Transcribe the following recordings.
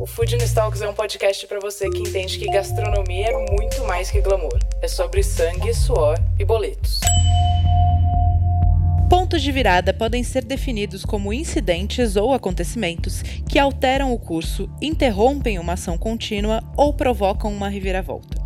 O Food Talks é um podcast para você que entende que gastronomia é muito mais que glamour. É sobre sangue, suor e boletos. Pontos de virada podem ser definidos como incidentes ou acontecimentos que alteram o curso, interrompem uma ação contínua ou provocam uma reviravolta.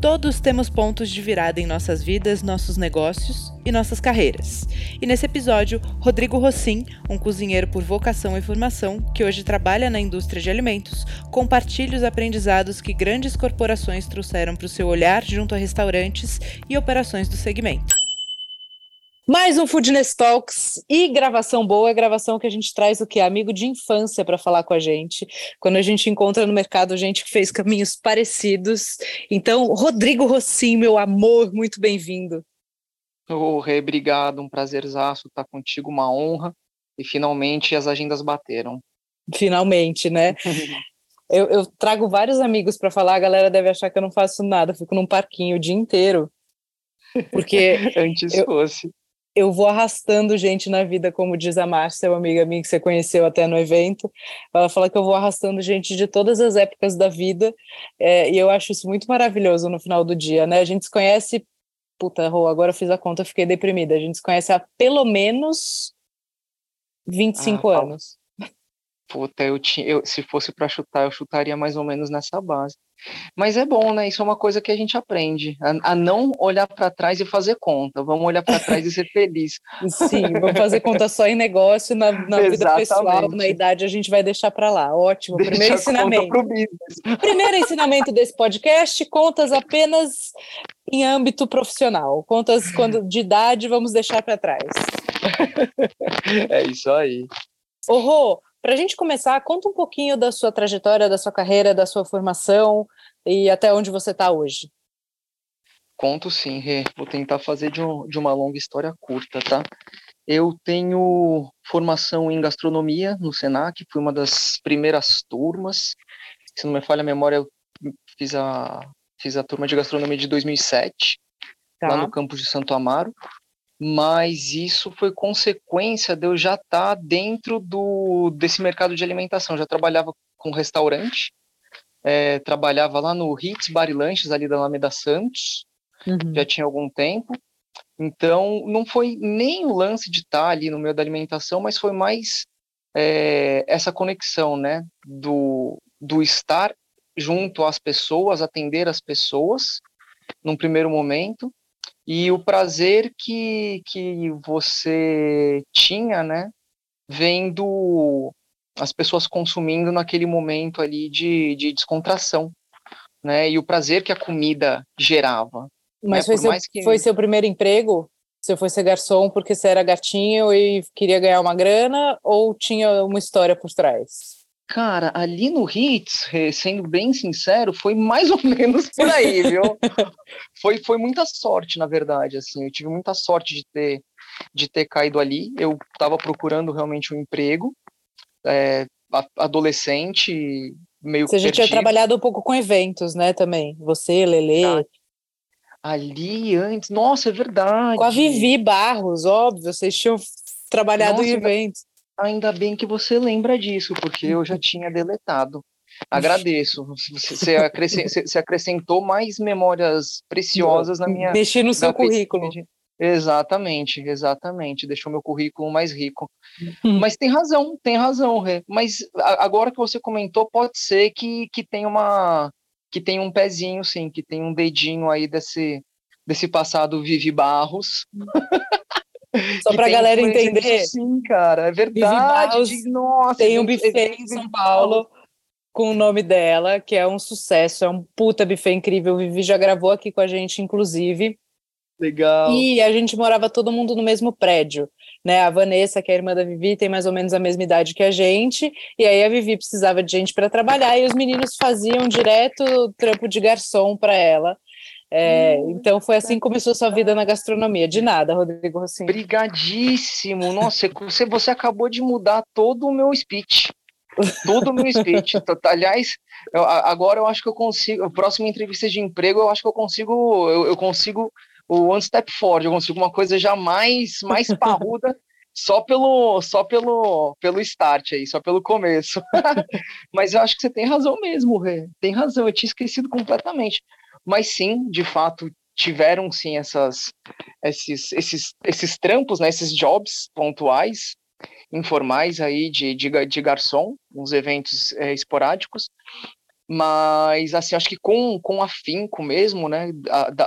Todos temos pontos de virada em nossas vidas, nossos negócios e nossas carreiras. E nesse episódio, Rodrigo Rossim, um cozinheiro por vocação e formação, que hoje trabalha na indústria de alimentos, compartilha os aprendizados que grandes corporações trouxeram para o seu olhar junto a restaurantes e operações do segmento. Mais um Foodness Talks e gravação boa, gravação que a gente traz o que? Amigo de infância para falar com a gente. Quando a gente encontra no mercado gente que fez caminhos parecidos. Então, Rodrigo Rossim, meu amor, muito bem-vindo. Ô, Rê, obrigado, um prazerzaço estar contigo, uma honra. E finalmente as agendas bateram. Finalmente, né? eu, eu trago vários amigos para falar, a galera deve achar que eu não faço nada, fico num parquinho o dia inteiro. Porque. Antes eu, fosse eu vou arrastando gente na vida, como diz a Márcia, uma amiga minha que você conheceu até no evento. Ela fala que eu vou arrastando gente de todas as épocas da vida, é, e eu acho isso muito maravilhoso no final do dia, né? A gente se conhece. Puta, Rô, agora eu fiz a conta, fiquei deprimida. A gente se conhece há pelo menos 25 ah, anos. Puta, eu tinha, eu, se fosse para chutar, eu chutaria mais ou menos nessa base. Mas é bom, né? Isso é uma coisa que a gente aprende, a, a não olhar para trás e fazer conta. Vamos olhar para trás e ser feliz. Sim, vamos fazer conta só em negócio, na, na vida pessoal, na idade a gente vai deixar para lá. Ótimo. Deixa Primeiro ensinamento. Primeiro ensinamento desse podcast: contas apenas em âmbito profissional. Contas quando de idade vamos deixar para trás. É isso aí. Ô, Rô, para a gente começar, conta um pouquinho da sua trajetória, da sua carreira, da sua formação e até onde você está hoje. Conto sim, Rê. Vou tentar fazer de, um, de uma longa história curta, tá? Eu tenho formação em gastronomia no Senac, fui uma das primeiras turmas. Se não me falha a memória, eu fiz a, fiz a turma de gastronomia de 2007, tá. lá no campus de Santo Amaro mas isso foi consequência de eu já estar tá dentro do, desse mercado de alimentação. Já trabalhava com restaurante, é, trabalhava lá no Hits Bar e Lanches, ali da Alameda Santos, uhum. já tinha algum tempo. Então, não foi nem o lance de estar tá ali no meio da alimentação, mas foi mais é, essa conexão, né, do, do estar junto às pessoas, atender as pessoas, num primeiro momento, e o prazer que, que você tinha, né, vendo as pessoas consumindo naquele momento ali de, de descontração, né, e o prazer que a comida gerava. Mas né? foi, seu, que... foi seu primeiro emprego? Você foi ser garçom porque você era gatinho e queria ganhar uma grana ou tinha uma história por trás? Cara, ali no Hits, sendo bem sincero, foi mais ou menos por aí, viu? foi, foi muita sorte, na verdade, assim, eu tive muita sorte de ter, de ter caído ali, eu estava procurando realmente um emprego, é, adolescente, meio Você já tinha trabalhado um pouco com eventos, né, também, você, Lele. Ah, ali antes, nossa, é verdade. Com a Vivi Barros, óbvio, vocês tinham trabalhado nossa, em eventos. Ainda bem que você lembra disso, porque eu já tinha deletado. Agradeço. Você, acrescentou, mais memórias preciosas na minha. Mexi no seu currículo. Exatamente, exatamente. Deixou meu currículo mais rico. Hum. Mas tem razão, tem razão, Rê. Mas agora que você comentou, pode ser que, que tem uma que tem um pezinho, sim, que tem um dedinho aí desse, desse passado Vivi Barros. Só para a galera entender. Sim, cara, é verdade. Nossa, tem um buffet em São Paulo com o nome dela, que é um sucesso, é um puta buffet incrível. O Vivi já gravou aqui com a gente, inclusive. Legal. E a gente morava todo mundo no mesmo prédio. Né, a Vanessa, que é a irmã da Vivi, tem mais ou menos a mesma idade que a gente, e aí a Vivi precisava de gente para trabalhar, e os meninos faziam direto trampo de garçom para ela. É, então foi assim que começou sua vida na gastronomia. De nada, Rodrigo Rossin. Brigadíssimo. Nossa, você, você acabou de mudar todo o meu speech. Todo o meu speech. Aliás, eu, agora eu acho que eu consigo. A próxima entrevista de emprego, eu acho que eu consigo. Eu, eu consigo o One Step Forward, eu consigo uma coisa já mais, mais parruda só pelo só pelo pelo start aí, só pelo começo. Mas eu acho que você tem razão mesmo, Rê. Tem razão, eu tinha esquecido completamente. Mas sim, de fato, tiveram sim essas esses esses esses trampos, né, esses jobs pontuais, informais aí de de, de garçom, uns eventos é, esporádicos. Mas assim, acho que com com afinco mesmo, né,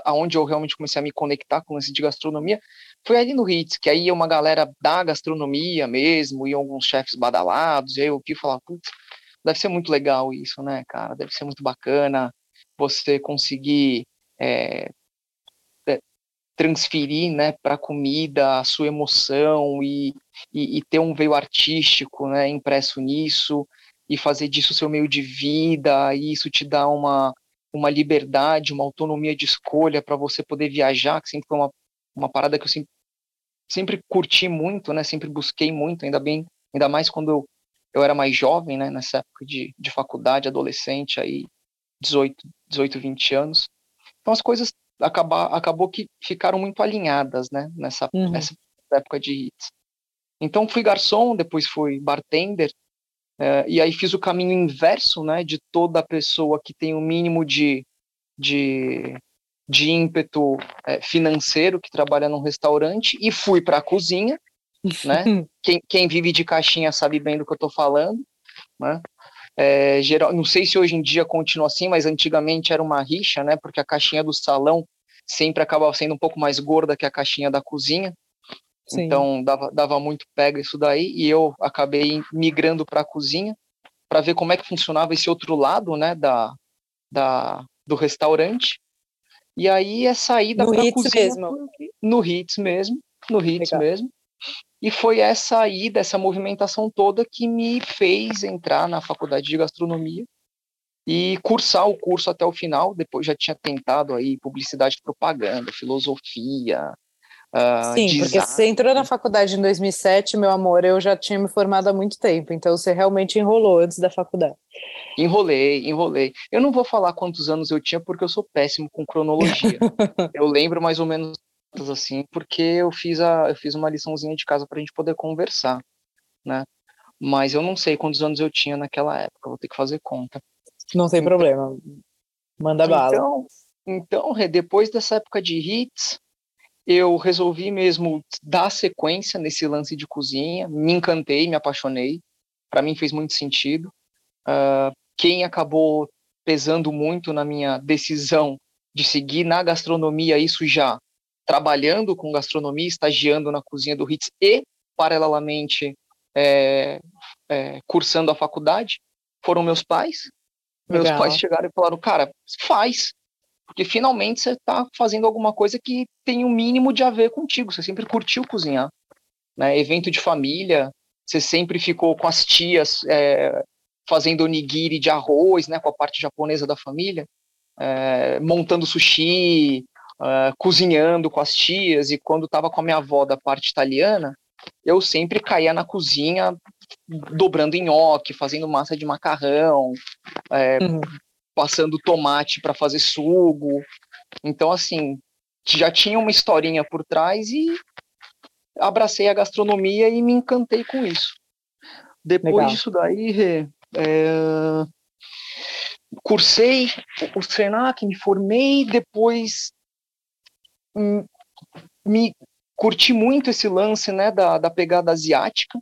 aonde eu realmente comecei a me conectar com esse de gastronomia, foi ali no Hits, que aí uma galera da gastronomia mesmo, e alguns chefes badalados, e aí eu vi falar, putz, deve ser muito legal isso, né, cara? Deve ser muito bacana você conseguir é, é, transferir, né, para a comida a sua emoção e, e, e, ter um veio artístico, né, impresso nisso e fazer disso seu meio de vida. E isso te dá uma uma liberdade, uma autonomia de escolha para você poder viajar, que sempre foi uma uma parada que eu sempre, sempre curti muito, né? Sempre busquei muito, ainda bem, ainda mais quando eu, eu era mais jovem, né? Nessa época de, de faculdade, adolescente, aí 18, 18, 20 anos. Então as coisas acabar, acabou que ficaram muito alinhadas, né? Nessa, uhum. nessa época de hits. Então fui garçom, depois fui bartender, é, e aí fiz o caminho inverso, né? De toda pessoa que tem o um mínimo de, de de ímpeto é, financeiro que trabalha num restaurante e fui para a cozinha, né? quem, quem, vive de caixinha sabe bem do que eu estou falando, né? É, geral, não sei se hoje em dia continua assim, mas antigamente era uma rixa, né? Porque a caixinha do salão sempre acabava sendo um pouco mais gorda que a caixinha da cozinha. Sim. Então dava, dava muito pega isso daí e eu acabei migrando para a cozinha para ver como é que funcionava esse outro lado, né, da, da do restaurante. E aí é saída para a cozinha mesmo. no Hits mesmo, no Hits Legal. mesmo. E foi essa ida, essa movimentação toda que me fez entrar na faculdade de gastronomia e cursar o curso até o final. Depois já tinha tentado aí publicidade e propaganda, filosofia, Uh, Sim, porque você entrou na faculdade em 2007, meu amor, eu já tinha me formado há muito tempo, então você realmente enrolou antes da faculdade. Enrolei, enrolei. Eu não vou falar quantos anos eu tinha, porque eu sou péssimo com cronologia. eu lembro mais ou menos assim, porque eu fiz, a, eu fiz uma liçãozinha de casa para a gente poder conversar, né? Mas eu não sei quantos anos eu tinha naquela época, vou ter que fazer conta. Não tem então, problema, manda bala. Então, então, depois dessa época de hits, eu resolvi mesmo dar sequência nesse lance de cozinha, me encantei, me apaixonei, para mim fez muito sentido. Uh, quem acabou pesando muito na minha decisão de seguir na gastronomia, isso já trabalhando com gastronomia, estagiando na cozinha do Ritz e, paralelamente, é, é, cursando a faculdade, foram meus pais. Legal. Meus pais chegaram e falaram, cara, faz, porque finalmente você está fazendo alguma coisa que tem o um mínimo de a ver contigo. Você sempre curtiu cozinhar. Né? Evento de família, você sempre ficou com as tias é, fazendo onigiri de arroz, né, com a parte japonesa da família, é, montando sushi, é, cozinhando com as tias. E quando estava com a minha avó da parte italiana, eu sempre caía na cozinha dobrando nhoque, fazendo massa de macarrão, é, uhum passando tomate para fazer sugo. Então, assim, já tinha uma historinha por trás e abracei a gastronomia e me encantei com isso. Depois Legal. disso daí, é, cursei o Senac, me formei, depois me curti muito esse lance né, da, da pegada asiática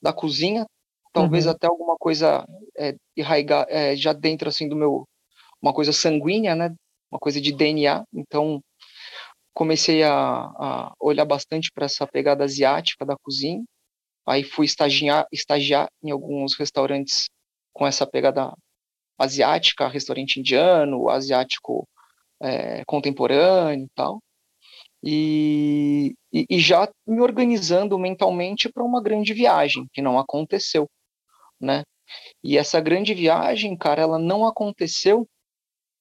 da cozinha, talvez uhum. até alguma coisa é, enraigar, é, já dentro assim do meu, uma coisa sanguínea, né, uma coisa de DNA. Então comecei a, a olhar bastante para essa pegada asiática da cozinha. Aí fui estagiar, estagiar em alguns restaurantes com essa pegada asiática, restaurante indiano, asiático é, contemporâneo e tal. E, e, e, já me organizando mentalmente para uma grande viagem, que não aconteceu né? E essa grande viagem, cara, ela não aconteceu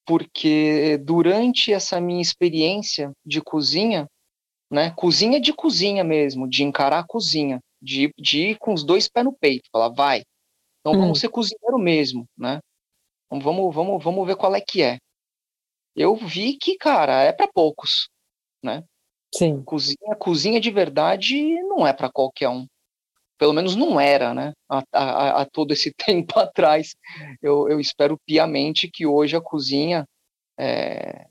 porque durante essa minha experiência de cozinha, né, cozinha de cozinha mesmo, de encarar a cozinha, de, de ir com os dois pés no peito, falar, vai, então hum. vamos ser cozinheiro mesmo, né? Então, vamos, vamos, vamos ver qual é que é. Eu vi que, cara, é para poucos, né? Sim. Cozinha, cozinha de verdade não é para qualquer um. Pelo menos não era, né? A todo esse tempo atrás. Eu, eu, espero piamente que hoje a cozinha, é,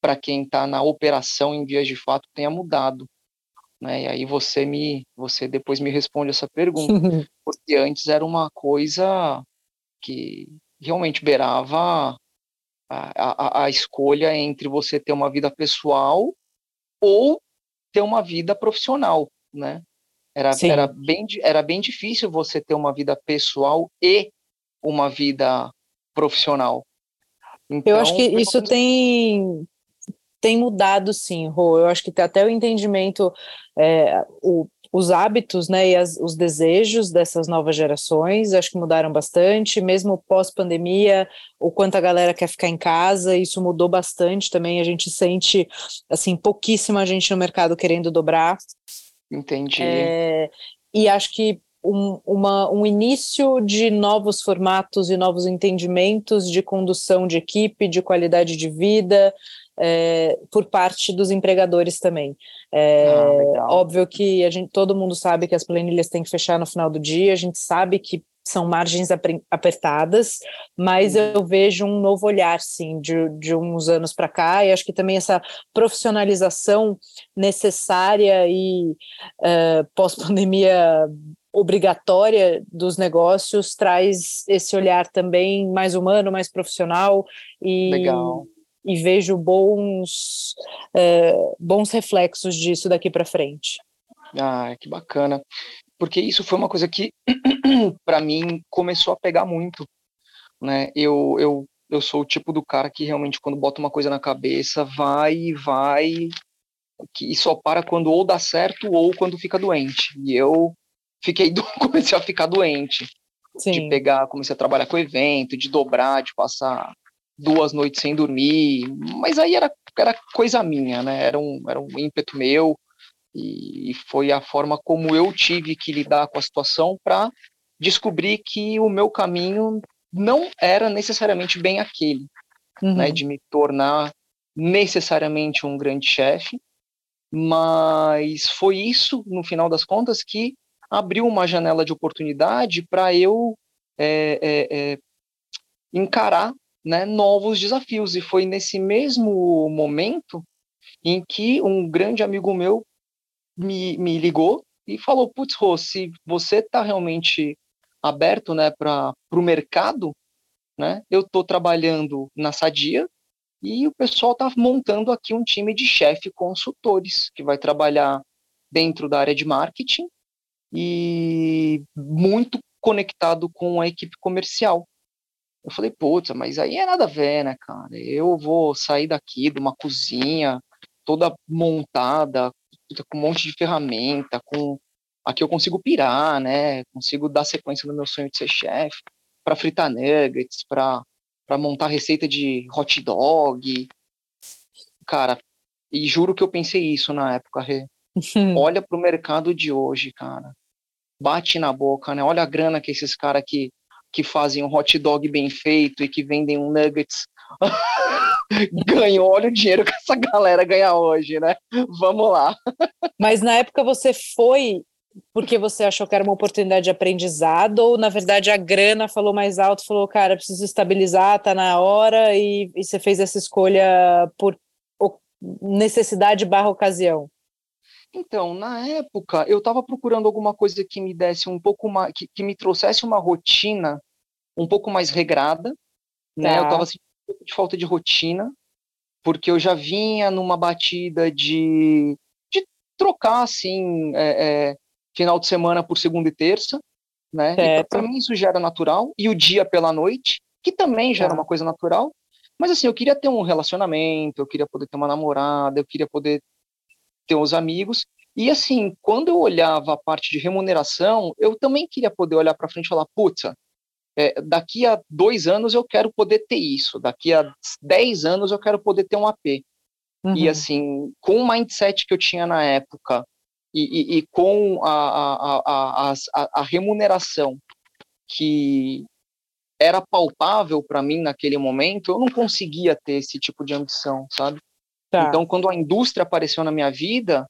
para quem está na operação em vias de fato, tenha mudado. Né? E aí você me, você depois me responde essa pergunta, porque antes era uma coisa que realmente beirava a, a, a escolha entre você ter uma vida pessoal ou ter uma vida profissional, né? Era, era, bem, era bem difícil você ter uma vida pessoal e uma vida profissional. Então, eu acho que isso tem, tem mudado sim, Rô. Eu acho que até o entendimento, é, o, os hábitos né, e as, os desejos dessas novas gerações, acho que mudaram bastante, mesmo pós-pandemia, o quanto a galera quer ficar em casa, isso mudou bastante também, a gente sente, assim, pouquíssima gente no mercado querendo dobrar. Entendi. É, e acho que um, uma, um início de novos formatos e novos entendimentos de condução de equipe, de qualidade de vida, é, por parte dos empregadores também. É ah, óbvio que a gente, todo mundo sabe que as planilhas têm que fechar no final do dia, a gente sabe que são margens apertadas, mas uhum. eu vejo um novo olhar, sim, de, de uns anos para cá, e acho que também essa profissionalização necessária e uh, pós-pandemia obrigatória dos negócios traz esse olhar também mais humano, mais profissional e Legal e vejo bons, é, bons reflexos disso daqui para frente. Ah, que bacana. Porque isso foi uma coisa que, para mim, começou a pegar muito. Né? Eu, eu, eu sou o tipo do cara que realmente, quando bota uma coisa na cabeça, vai e vai, que só para quando ou dá certo ou quando fica doente. E eu fiquei do... comecei a ficar doente. Sim. De pegar, comecei a trabalhar com evento, de dobrar, de passar duas noites sem dormir, mas aí era, era coisa minha, né? Era um, era um ímpeto meu e foi a forma como eu tive que lidar com a situação para descobrir que o meu caminho não era necessariamente bem aquele, uhum. né? De me tornar necessariamente um grande chefe, mas foi isso, no final das contas, que abriu uma janela de oportunidade para eu é, é, é, encarar né, novos desafios. E foi nesse mesmo momento em que um grande amigo meu me, me ligou e falou: Putz, Rô, se você está realmente aberto né, para o mercado, né, eu estou trabalhando na Sadia e o pessoal está montando aqui um time de chefe consultores que vai trabalhar dentro da área de marketing e muito conectado com a equipe comercial. Eu falei, putz, mas aí é nada a ver, né, cara? Eu vou sair daqui de uma cozinha toda montada, com um monte de ferramenta, com aqui eu consigo pirar, né? Consigo dar sequência no meu sonho de ser chefe, para fritar nuggets, para para montar receita de hot dog. Cara, e juro que eu pensei isso na época, Rê. Olha pro mercado de hoje, cara. Bate na boca, né? Olha a grana que esses caras que que fazem um hot dog bem feito e que vendem um nuggets ganham. Olha o dinheiro que essa galera ganha hoje, né? Vamos lá. Mas na época você foi porque você achou que era uma oportunidade de aprendizado ou na verdade a grana falou mais alto, falou, cara, preciso estabilizar, tá na hora e, e você fez essa escolha por necessidade barra ocasião? Então, na época, eu estava procurando alguma coisa que me desse um pouco mais, que, que me trouxesse uma rotina um pouco mais regrada, né? Eu estava tá. sentindo um pouco de falta de rotina, porque eu já vinha numa batida de, de trocar, assim, é, é, final de semana por segunda e terça, né? Para mim isso já era natural, e o dia pela noite, que também já era tá. uma coisa natural, mas assim, eu queria ter um relacionamento, eu queria poder ter uma namorada, eu queria poder ter os amigos. E assim, quando eu olhava a parte de remuneração, eu também queria poder olhar para frente e falar, putz, é, daqui a dois anos eu quero poder ter isso, daqui a dez anos eu quero poder ter um AP. Uhum. E assim, com o mindset que eu tinha na época e, e, e com a, a, a, a, remuneração que era palpável para mim naquele momento, eu não conseguia ter esse tipo de ambição, sabe? Tá. Então, quando a indústria apareceu na minha vida,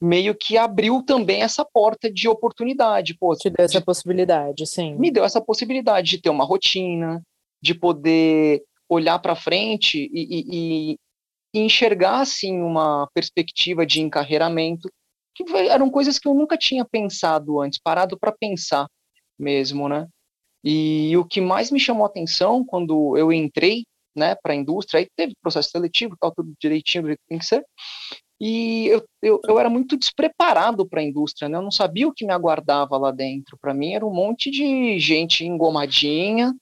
meio que abriu também essa porta de oportunidade. Pô, Te deu essa possibilidade, sim. Me deu essa possibilidade de ter uma rotina, de poder olhar para frente e, e, e, enxergar assim uma perspectiva de encarreiramento, que eram coisas que eu nunca tinha pensado antes, parado para pensar mesmo, né? E o que mais me chamou a atenção quando eu entrei, né, para a indústria, aí teve processo seletivo, tal, tudo direitinho do jeito que tem que ser, e eu, eu, eu era muito despreparado para a indústria, né? Eu não sabia o que me aguardava lá dentro. Para mim era um monte de gente engomadinha,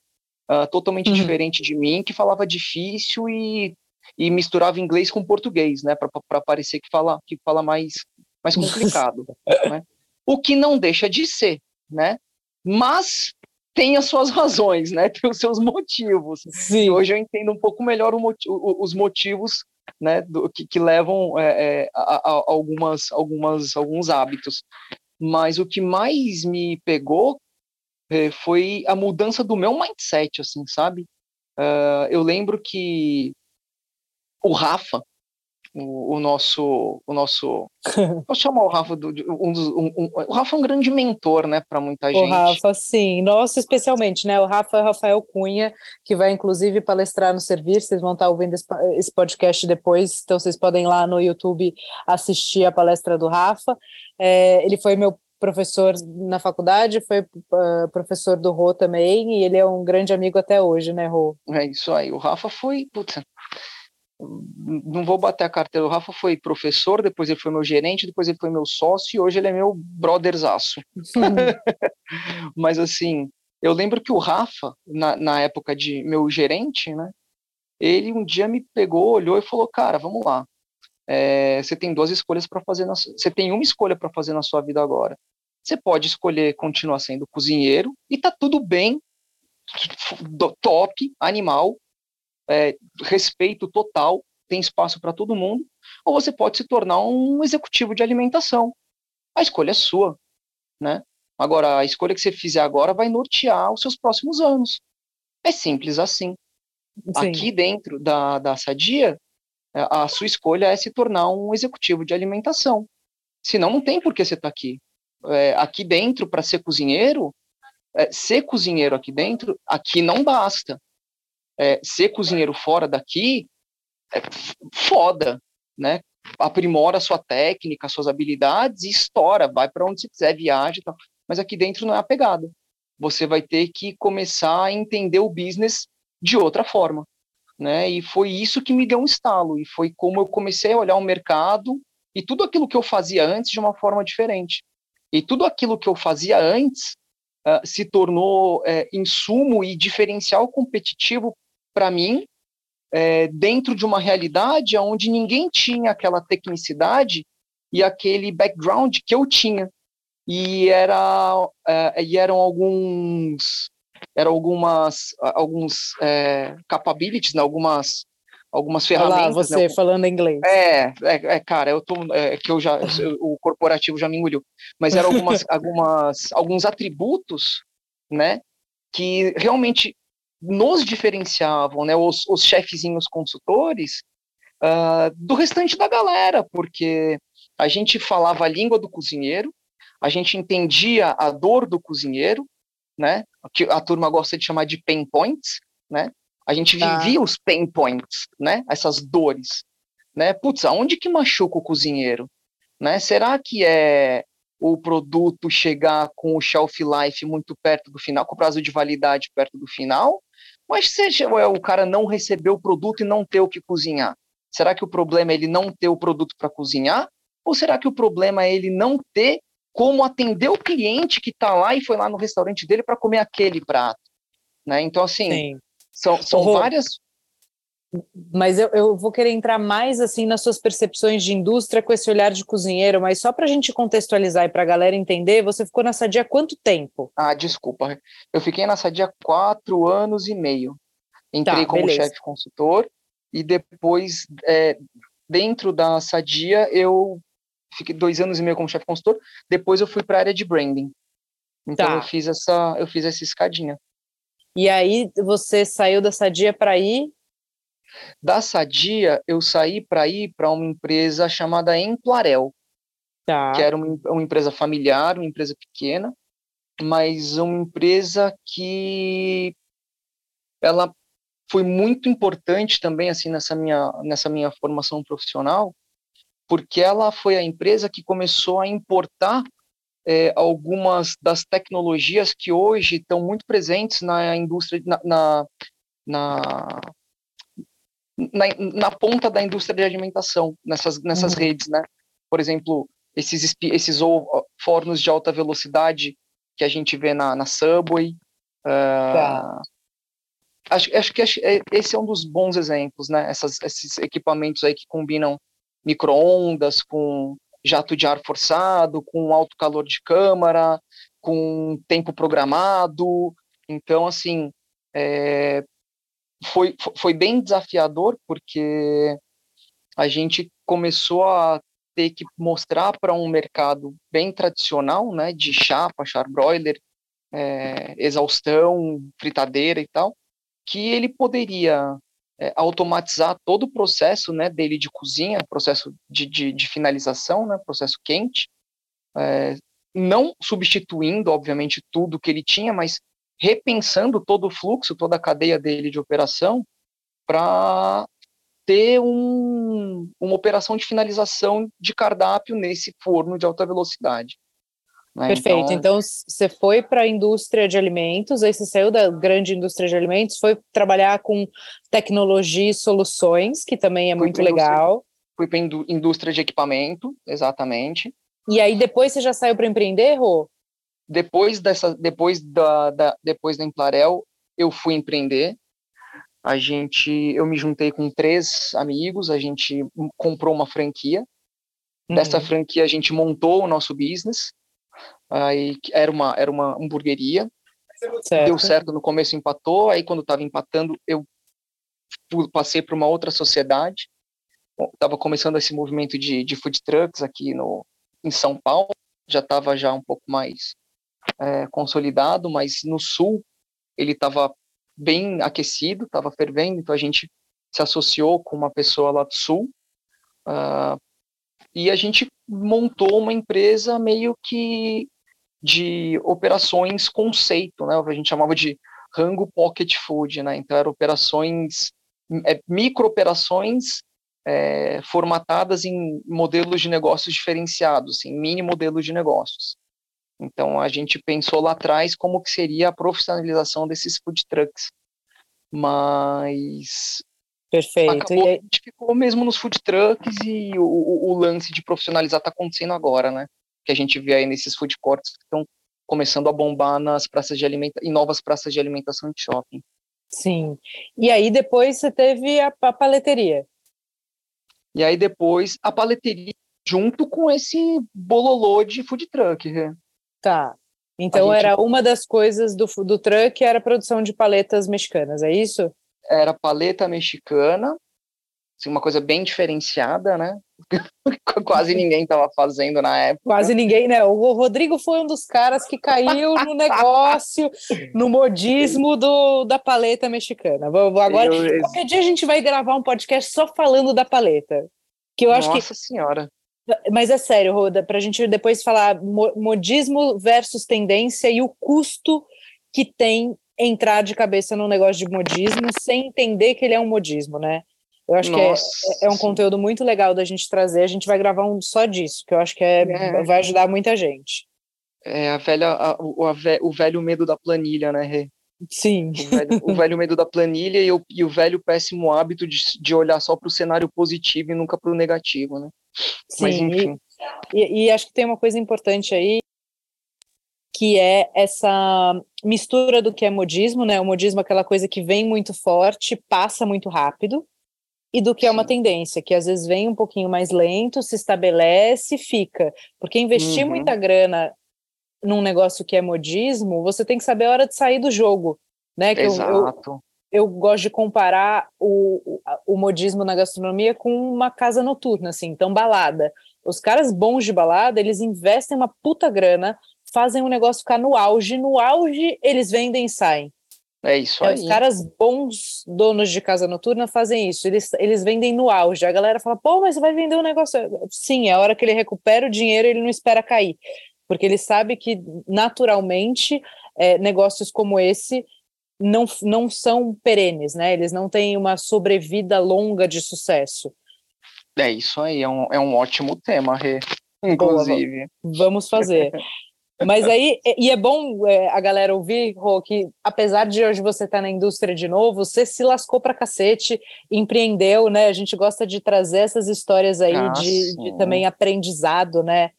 uh, totalmente uhum. diferente de mim, que falava difícil e, e misturava inglês com português, né? Para parecer que fala, que fala mais, mais complicado. né? O que não deixa de ser, né? Mas tem as suas razões, né? Tem os seus motivos. Sim. E hoje eu entendo um pouco melhor os motivos né, do, que, que, levam é, é, a, a, algumas, algumas, alguns hábitos. Mas o que mais me pegou é, foi a mudança do meu mindset, assim, sabe? Uh, eu lembro que o Rafa, o, o, nosso, o nosso, vou chamar o Rafa do, um um, um, o Rafa é um grande mentor, né, para muita gente. O Rafa, sim, nossa, especialmente, né, o Rafa é o Rafael Cunha, que vai inclusive palestrar no serviço, vocês vão estar ouvindo esse podcast depois, então vocês podem ir lá no YouTube assistir a palestra do Rafa, é, ele foi meu professor na faculdade, foi uh, professor do Rô também, e ele é um grande amigo até hoje, né, Rô? É isso aí, o Rafa foi, putz, não vou bater a carteira. O Rafa foi professor, depois ele foi meu gerente, depois ele foi meu sócio e hoje ele é meu brotherzaço. Mas assim, eu lembro que o Rafa, na, na época de meu gerente, né? Ele um dia me pegou, olhou e falou: Cara, vamos lá. É, você tem duas escolhas para fazer. Na, você tem uma escolha para fazer na sua vida agora. Você pode escolher continuar sendo cozinheiro e tá tudo bem, top, animal, é, respeito total, tem espaço para todo mundo, ou você pode se tornar um executivo de alimentação. A escolha é sua, né? Agora, a escolha que você fizer agora vai nortear os seus próximos anos. É simples assim. Sim. Aqui dentro da, da Sadia, é, a sua escolha é se tornar um executivo de alimentação. Senão, não tem por que você estar tá aqui. É, aqui dentro, para ser cozinheiro, é, ser cozinheiro aqui dentro, aqui não basta é, ser cozinheiro fora daqui é foda, né? Aprimora sua técnica, suas habilidades e estoura, vai para onde você quiser, viaja e tal. Mas aqui dentro não é a pegada. Você vai ter que começar a entender o business de outra forma, né? E foi isso que me deu um estalo e foi como eu comecei a olhar o mercado e tudo aquilo que eu fazia antes de uma forma diferente. E tudo aquilo que eu fazia antes uh, se tornou uh, insumo e diferencial competitivo para mim, é, dentro de uma realidade onde ninguém tinha aquela tecnicidade e aquele background que eu tinha. E, era, é, e eram alguns eram algumas alguns é, capabilities, né, algumas algumas ferramentas. Olá, você né? falando inglês. É, é, é, cara, eu tô é, que eu já o corporativo já me engoliu, mas eram algumas algumas alguns atributos, né, que realmente nos diferenciavam, né, os, os chefezinhos consultores, uh, do restante da galera, porque a gente falava a língua do cozinheiro, a gente entendia a dor do cozinheiro, né, que a turma gosta de chamar de pain points, né, a gente tá. vivia os pain points, né, essas dores, né, putz, aonde que machuca o cozinheiro, né, será que é o produto chegar com o shelf life muito perto do final, com o prazo de validade perto do final, mas seja o cara não receber o produto e não ter o que cozinhar. Será que o problema é ele não ter o produto para cozinhar? Ou será que o problema é ele não ter como atender o cliente que está lá e foi lá no restaurante dele para comer aquele prato? Né? Então, assim, Sim. são, são várias. Mas eu, eu, vou querer entrar mais assim nas suas percepções de indústria com esse olhar de cozinheiro, mas só para a gente contextualizar e para a galera entender, você ficou na Sadia quanto tempo? Ah, desculpa, eu fiquei na Sadia quatro anos e meio. Entrei tá, como chefe consultor e depois, é, dentro da Sadia, eu fiquei dois anos e meio como chefe consultor, depois eu fui para a área de branding. Então tá. eu fiz essa, eu fiz essa escadinha. E aí você saiu da Sadia para ir da Sadia, eu saí para ir para uma empresa chamada Emplarel, tá. que era uma, uma empresa familiar, uma empresa pequena, mas uma empresa que ela foi muito importante também assim nessa minha nessa minha formação profissional, porque ela foi a empresa que começou a importar é, algumas das tecnologias que hoje estão muito presentes na indústria na, na, na na, na ponta da indústria de alimentação, nessas, nessas uhum. redes, né? Por exemplo, esses, esses fornos de alta velocidade que a gente vê na, na Subway. Uh, tá. acho, acho que é, esse é um dos bons exemplos, né? Essas, esses equipamentos aí que combinam micro-ondas com jato de ar forçado, com alto calor de câmara, com tempo programado. Então, assim, é, foi, foi bem desafiador, porque a gente começou a ter que mostrar para um mercado bem tradicional, né, de chapa, charbroiler, é, exaustão, fritadeira e tal, que ele poderia é, automatizar todo o processo né, dele de cozinha, processo de, de, de finalização, né, processo quente, é, não substituindo, obviamente, tudo que ele tinha, mas repensando todo o fluxo, toda a cadeia dele de operação, para ter um, uma operação de finalização de cardápio nesse forno de alta velocidade. Né? Perfeito. Então, você foi para a indústria de alimentos, aí você saiu da grande indústria de alimentos, foi trabalhar com tecnologia e soluções, que também é muito legal. Fui para a indústria de equipamento, exatamente. E aí depois você já saiu para empreender, Rô? Depois dessa, depois da, da, depois da Emplarel, eu fui empreender. A gente, eu me juntei com três amigos, a gente comprou uma franquia. Uhum. Dessa franquia a gente montou o nosso business. Aí era uma era uma hamburgueria. Certo. Deu certo no começo, empatou. Aí quando estava empatando, eu passei para uma outra sociedade. Estava começando esse movimento de, de food trucks aqui no em São Paulo. Já estava já um pouco mais é, consolidado, mas no sul ele estava bem aquecido, estava fervendo, então a gente se associou com uma pessoa lá do sul uh, e a gente montou uma empresa meio que de operações conceito, né? A gente chamava de Rango Pocket Food, né? Então eram operações, é, micro operações é, formatadas em modelos de negócios diferenciados, em mini modelos de negócios. Então a gente pensou lá atrás como que seria a profissionalização desses food trucks. Mas Perfeito. Acabou, a gente ficou mesmo nos food trucks e o, o, o lance de profissionalizar está acontecendo agora, né? Que a gente vê aí nesses food courts que estão começando a bombar nas praças de alimentação, em novas praças de alimentação de shopping. Sim. E aí depois você teve a, a paleteria. E aí depois a paleteria junto com esse bololô de food truck. Né? Tá. Então gente... era uma das coisas do, do truck era a produção de paletas mexicanas, é isso? Era paleta mexicana, assim, uma coisa bem diferenciada, né? Quase ninguém estava fazendo na época. Quase ninguém, né? O Rodrigo foi um dos caras que caiu no negócio, no modismo do, da paleta mexicana. Agora, eu... qualquer dia a gente vai gravar um podcast só falando da paleta. Que eu acho Nossa que senhora. Mas é sério, Roda, para a gente depois falar modismo versus tendência e o custo que tem entrar de cabeça num negócio de modismo sem entender que ele é um modismo, né? Eu acho Nossa. que é, é, um conteúdo muito legal da gente trazer. A gente vai gravar um só disso, que eu acho que é, é. vai ajudar muita gente. É a velha, a, o, a, o velho medo da planilha, né, Rê? Sim. O velho, o velho, medo da planilha e o, e o velho péssimo hábito de, de olhar só para o cenário positivo e nunca para o negativo, né? Sim, Mas, enfim. E, e, acho que tem uma coisa importante aí, que é essa mistura do que é modismo, né? O modismo é aquela coisa que vem muito forte, passa muito rápido, e do que é uma tendência, que às vezes vem um pouquinho mais lento, se estabelece e fica. Porque investir uhum. muita grana num negócio que é modismo, você tem que saber a hora de sair do jogo, né? Que Exato. Eu, eu, eu gosto de comparar o, o, o modismo na gastronomia com uma casa noturna, assim, então balada. Os caras bons de balada, eles investem uma puta grana, fazem o negócio ficar no auge, no auge eles vendem e saem. É isso é, aí. Os caras bons donos de casa noturna fazem isso. Eles, eles vendem no auge. A galera fala, pô, mas você vai vender um negócio. Sim, é a hora que ele recupera o dinheiro, ele não espera cair porque ele sabe que naturalmente é, negócios como esse não, não são perenes, né? Eles não têm uma sobrevida longa de sucesso. É isso aí, é um, é um ótimo tema, Rê, inclusive. Boa, vamos fazer. Mas aí, e é bom é, a galera ouvir, Rô, que apesar de hoje você estar tá na indústria de novo, você se lascou pra cacete, empreendeu, né? A gente gosta de trazer essas histórias aí ah, de, de, também aprendizado, né?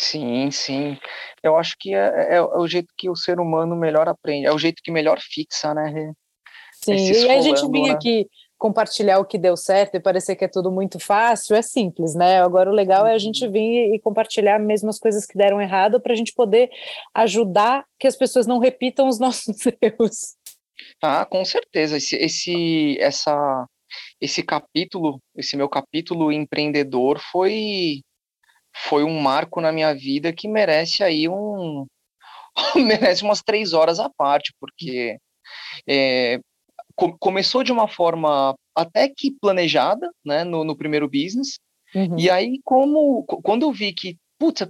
Sim, sim. Eu acho que é, é, é, o jeito que o ser humano melhor aprende, é o jeito que melhor fixa, né? Sim, e a gente vinha né? aqui compartilhar o que deu certo e parecer que é tudo muito fácil, é simples, né? Agora o legal é a gente uhum. vir e compartilhar mesmo as coisas que deram errado para a gente poder ajudar que as pessoas não repitam os nossos erros. Ah, com certeza. Esse, esse, essa, esse capítulo, esse meu capítulo empreendedor foi foi um marco na minha vida que merece aí um merece umas três horas à parte, porque é, co começou de uma forma até que planejada, né, no, no primeiro business, uhum. e aí como quando eu vi que, putz,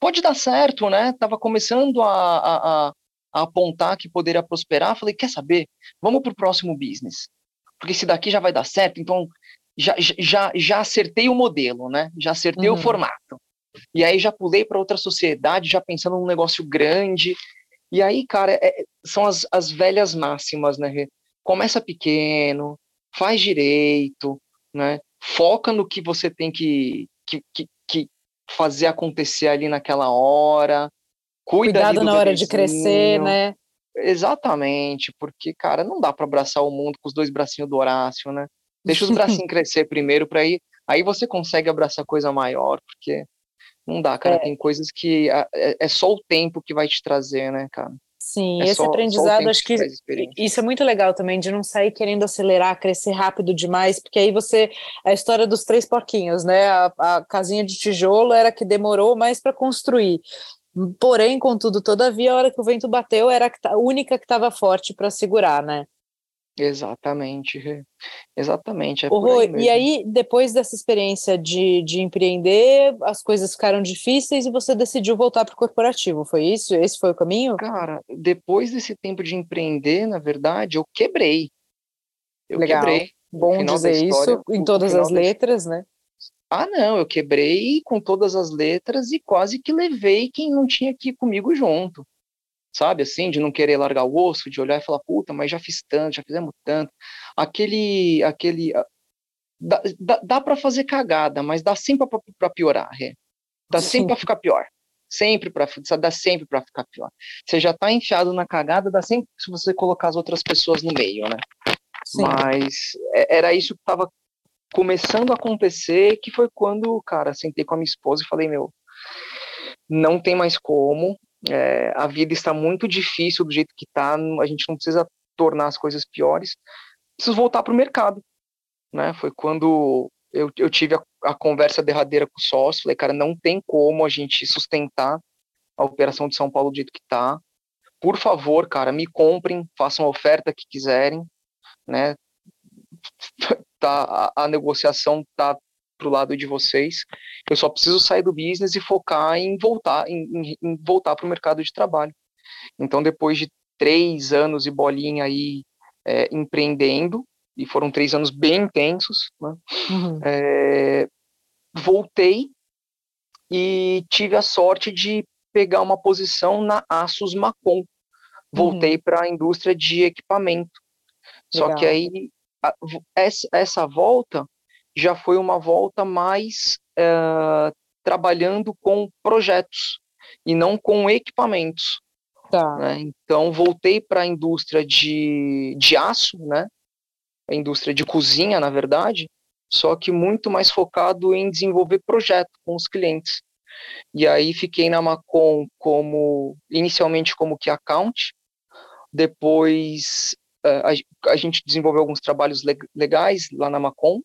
pode dar certo, né, tava começando a, a, a apontar que poderia prosperar, falei, quer saber, vamos para o próximo business, porque esse daqui já vai dar certo, então já, já, já acertei o modelo, né? Já acertei uhum. o formato. E aí já pulei para outra sociedade, já pensando num negócio grande. E aí, cara, é, são as, as velhas máximas, né? Começa pequeno, faz direito, né? Foca no que você tem que, que, que, que fazer acontecer ali naquela hora. Cuida Cuidado na hora de crescer, né? Exatamente, porque, cara, não dá para abraçar o mundo com os dois bracinhos do Horácio, né? Deixa os bracinhos crescer primeiro para aí, aí você consegue abraçar coisa maior, porque não dá, cara. É. Tem coisas que é, é, só o tempo que vai te trazer, né, cara? Sim, é esse só, aprendizado, só acho que, que isso é muito legal também, de não sair querendo acelerar, crescer rápido demais, porque aí você. A história dos três porquinhos, né? A, a casinha de tijolo era que demorou mais para construir. Porém, contudo, todavia, a hora que o vento bateu era a única que estava forte para segurar, né? Exatamente, exatamente. É aí e aí, depois dessa experiência de, de empreender, as coisas ficaram difíceis e você decidiu voltar para o corporativo, foi isso? Esse foi o caminho? Cara, depois desse tempo de empreender, na verdade, eu quebrei. Eu Legal. quebrei. Bom dizer história, isso em todas as letras, né? Ah, não, eu quebrei com todas as letras e quase que levei quem não tinha aqui comigo junto sabe, assim, de não querer largar o osso, de olhar e falar, puta, mas já fiz tanto, já fizemos tanto. Aquele, aquele, ah, dá, dá, dá para fazer cagada, mas dá sempre para piorar, dá Sim. sempre para ficar pior. Sempre para dá sempre para ficar pior. Você já tá enfiado na cagada, dá sempre se você colocar as outras pessoas no meio, né? Sim. Mas é, era isso que estava começando a acontecer, que foi quando, cara, sentei com a minha esposa e falei, meu, não tem mais como, é, a vida está muito difícil do jeito que está, a gente não precisa tornar as coisas piores, preciso voltar para o mercado. Né? Foi quando eu, eu tive a, a, conversa derradeira com o sócio, falei, cara, não tem como a gente sustentar a operação de São Paulo do jeito que está. Por favor, cara, me comprem, façam a oferta que quiserem, né? Tá, a, a negociação tá pro lado de vocês. Eu só preciso sair do business e focar em voltar, em, em, em voltar para o mercado de trabalho. Então, depois de três anos e bolinha aí é, empreendendo, e foram três anos bem intensos, né? uhum. é, voltei e tive a sorte de pegar uma posição na Asus Macon. Voltei uhum. para a indústria de equipamento. Legal. Só que aí a, essa, essa volta já foi uma volta mais uh, trabalhando com projetos e não com indústria de cozinha, na verdade, só que muito mais focado em desenvolver projeto com os clientes. E aí fiquei na Macon como inicialmente como key account, depois uh, a, a, gente desenvolveu alguns trabalhos legais lá na Macon,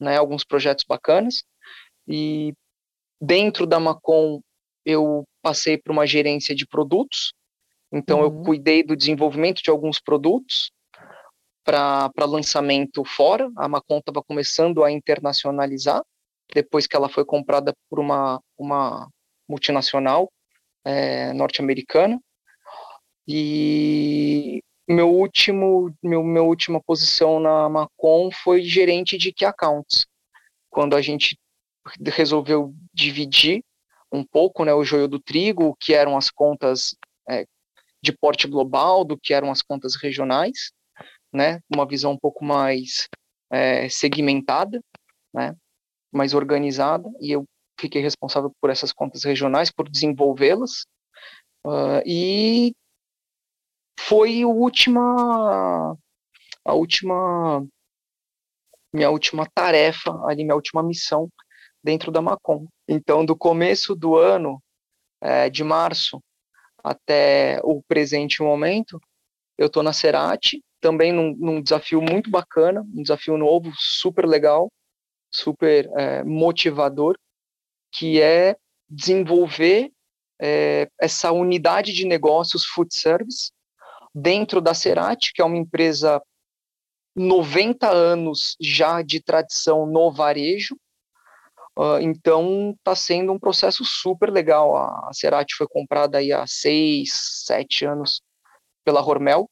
né, alguns projetos bacanas, e dentro da Macon eu passei por uma gerência de produtos, então uhum. eu cuidei do desenvolvimento de alguns produtos para lançamento fora. A Macon estava começando a internacionalizar depois que ela foi comprada por uma, uma multinacional é, norte-americana. E meu último, meu, meu última posição na Macon foi gerente de key accounts, quando a gente resolveu dividir um pouco, né, o joio do trigo, que eram as contas é, de porte global, do que eram as contas regionais, né, uma visão um pouco mais é, segmentada, né, mais organizada, e eu fiquei responsável por essas contas regionais, por desenvolvê-las, uh, e foi a última, a última, minha última tarefa, ali, minha última missão dentro da Macom. Então, do começo do ano, é, de março, até o presente momento, eu estou na Cerati, também num, num, desafio muito bacana, um desafio novo, super legal, super é, motivador, que é desenvolver é, essa unidade de negócios food service dentro da Cerati, que é uma empresa 90 anos já de tradição no varejo. Uh, então está sendo um processo super legal. A, Cerati foi comprada aí há seis, sete anos pela Hormel,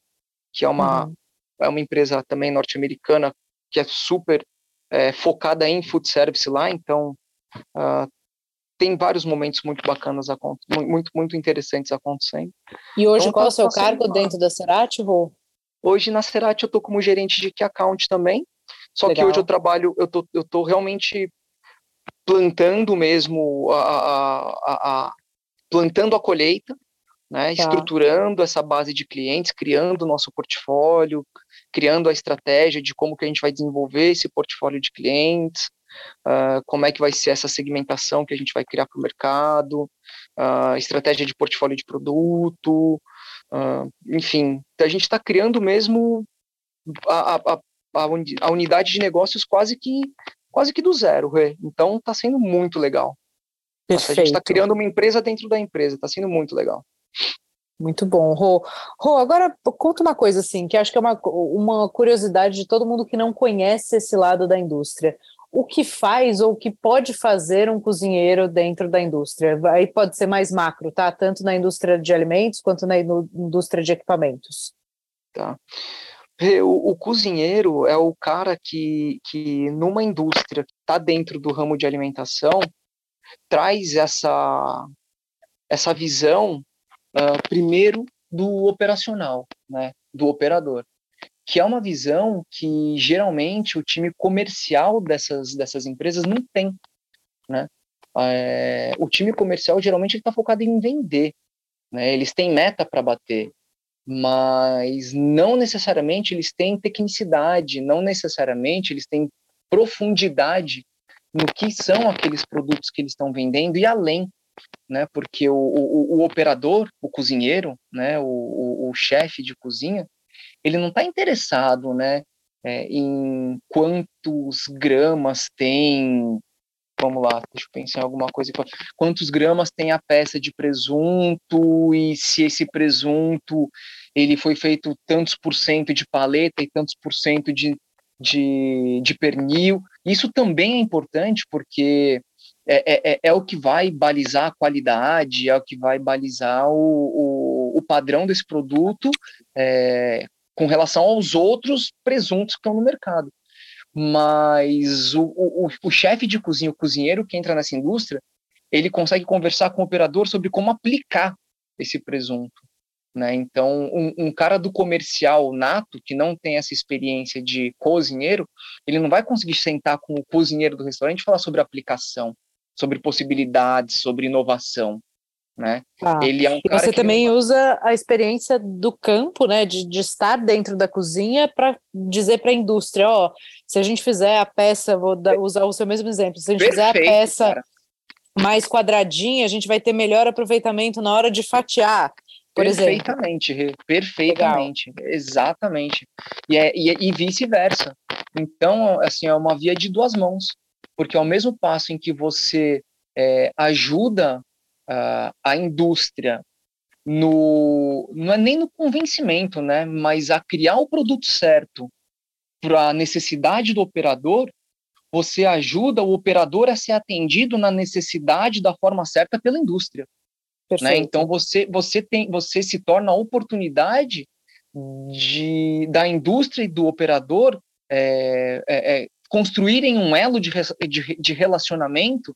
que é uma, uhum. é uma empresa também norte-americana que é super é, focada em food service lá. Então uh, tem vários momentos muito bacanas, muito, muito interessantes acontecendo. E hoje então, qual tá, é o seu cargo uma... dentro da Cerati, Rô? Hoje na Cerati eu tô como gerente de key account também, só Legal. que hoje eu trabalho, eu tô, eu tô realmente plantando mesmo a, a, a plantando a colheita, né, tá. estruturando essa base de clientes, criando o nosso portfólio, criando a estratégia de como que a gente vai desenvolver esse portfólio de clientes, uh, como é que vai ser essa segmentação que a gente vai criar para o mercado, uh, estratégia de portfólio de produto, uh, enfim, a gente está criando mesmo a, a, a, unidade de negócios quase que quase que do zero, então está sendo muito legal. Perfeito. A gente está criando uma empresa dentro da empresa, está sendo muito legal. Muito bom, Rô. Rô, agora conta uma coisa assim, que acho que é uma, uma curiosidade de todo mundo que não conhece esse lado da indústria o que faz ou o que pode fazer um cozinheiro dentro da indústria. Aí pode ser mais macro, tá? Tanto na indústria de alimentos quanto na indústria de equipamentos. Tá. O, o cozinheiro é o cara que, que numa indústria que está dentro do ramo de alimentação, traz essa, essa visão, uh, primeiro, do operacional, né, do operador que é uma visão que geralmente o time comercial dessas, dessas empresas não tem, né? É, o time comercial geralmente está focado em vender, né? Eles têm meta para bater, mas não necessariamente eles têm tecnicidade, não necessariamente eles têm profundidade no que são aqueles produtos que eles estão vendendo e além, né? Porque o, o, o operador, o cozinheiro, né? O, o, o chefe de cozinha, ele não está interessado, né, é, em quantos gramas tem, vamos lá, deixa eu pensar em alguma coisa, quantos gramas tem a peça de presunto e se esse presunto ele foi feito tantos por cento de paleta e tantos por cento de, de, de pernil. Isso também é importante porque é, é, é, é o que vai balizar a qualidade, é o que vai balizar o, o, o padrão desse produto, é, com relação aos outros presuntos que estão no mercado. Mas o, o, o chefe de cozinha, o cozinheiro que entra nessa indústria, ele consegue conversar com o operador sobre como aplicar esse presunto. Né? Então, um, um, cara do comercial nato, que não tem essa experiência de cozinheiro, ele não vai conseguir sentar com o cozinheiro do restaurante e falar sobre aplicação, sobre possibilidades, sobre inovação. Né? Ah, ele é um e você também usa a experiência do campo, né, de, de estar dentro da cozinha para dizer para a indústria, ó, se a gente fizer a peça, vou dar, usar o seu mesmo exemplo, se a gente Perfeito, fizer a peça cara. mais quadradinha, a gente vai ter melhor aproveitamento na hora de fatiar. Por perfeitamente, exemplo. perfeitamente, Legal. exatamente. E, é, e, e vice-versa. Então, assim, é uma via de duas mãos, porque ao mesmo passo em que você é, ajuda uh, a indústria no não é nem no convencimento, né, mas a criar o produto certo para a necessidade do operador, você ajuda o operador a ser atendido na necessidade da forma certa pela indústria. Né? Então você você tem você se torna a oportunidade de da indústria e do operador é, é, é, construírem um elo de, de, de relacionamento